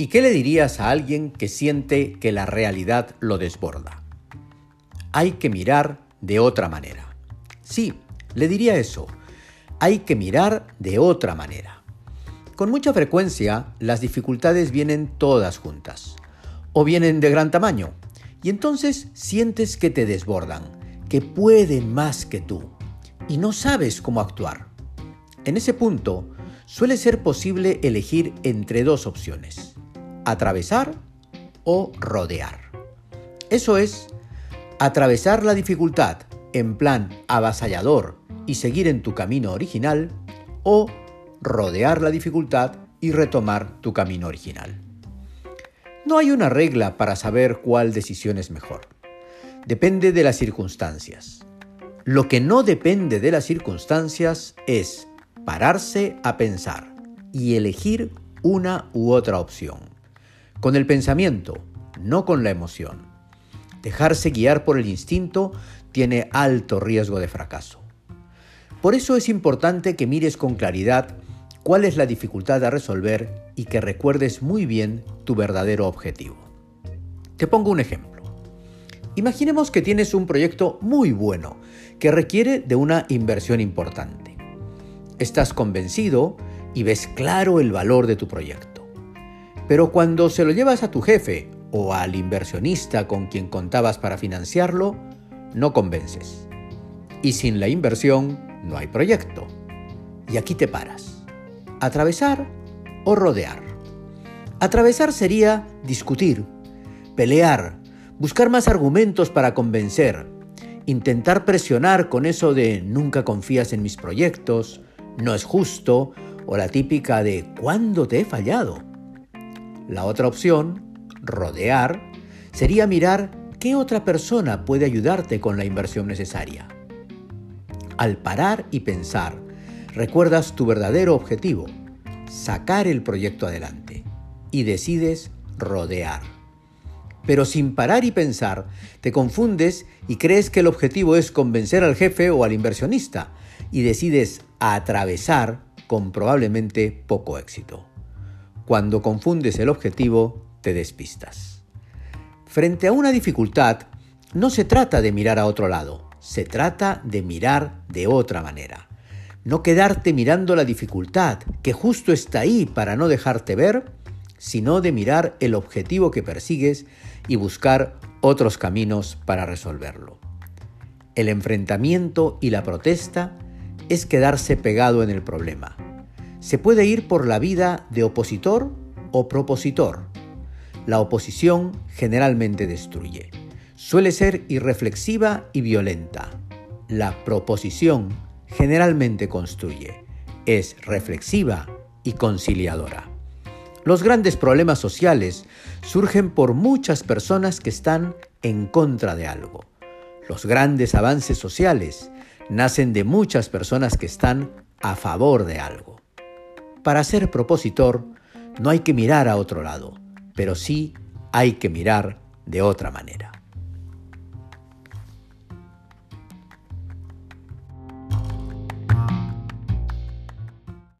¿Y qué le dirías a alguien que siente que la realidad lo desborda? Hay que mirar de otra manera. Sí, le diría eso. Hay que mirar de otra manera. Con mucha frecuencia, las dificultades vienen todas juntas. O vienen de gran tamaño. Y entonces sientes que te desbordan, que pueden más que tú. Y no sabes cómo actuar. En ese punto, suele ser posible elegir entre dos opciones atravesar o rodear. Eso es, atravesar la dificultad en plan avasallador y seguir en tu camino original o rodear la dificultad y retomar tu camino original. No hay una regla para saber cuál decisión es mejor. Depende de las circunstancias. Lo que no depende de las circunstancias es pararse a pensar y elegir una u otra opción con el pensamiento, no con la emoción. Dejarse guiar por el instinto tiene alto riesgo de fracaso. Por eso es importante que mires con claridad cuál es la dificultad a resolver y que recuerdes muy bien tu verdadero objetivo. Te pongo un ejemplo. Imaginemos que tienes un proyecto muy bueno que requiere de una inversión importante. Estás convencido y ves claro el valor de tu proyecto. Pero cuando se lo llevas a tu jefe o al inversionista con quien contabas para financiarlo, no convences. Y sin la inversión no hay proyecto. Y aquí te paras. ¿Atravesar o rodear? Atravesar sería discutir, pelear, buscar más argumentos para convencer, intentar presionar con eso de nunca confías en mis proyectos, no es justo, o la típica de ¿cuándo te he fallado? La otra opción, rodear, sería mirar qué otra persona puede ayudarte con la inversión necesaria. Al parar y pensar, recuerdas tu verdadero objetivo, sacar el proyecto adelante, y decides rodear. Pero sin parar y pensar, te confundes y crees que el objetivo es convencer al jefe o al inversionista, y decides atravesar con probablemente poco éxito. Cuando confundes el objetivo, te despistas. Frente a una dificultad, no se trata de mirar a otro lado, se trata de mirar de otra manera. No quedarte mirando la dificultad, que justo está ahí para no dejarte ver, sino de mirar el objetivo que persigues y buscar otros caminos para resolverlo. El enfrentamiento y la protesta es quedarse pegado en el problema se puede ir por la vida de opositor o propositor. La oposición generalmente destruye. Suele ser irreflexiva y violenta. La proposición generalmente construye. Es reflexiva y conciliadora. Los grandes problemas sociales surgen por muchas personas que están en contra de algo. Los grandes avances sociales nacen de muchas personas que están a favor de algo. Para ser propositor no hay que mirar a otro lado, pero sí hay que mirar de otra manera.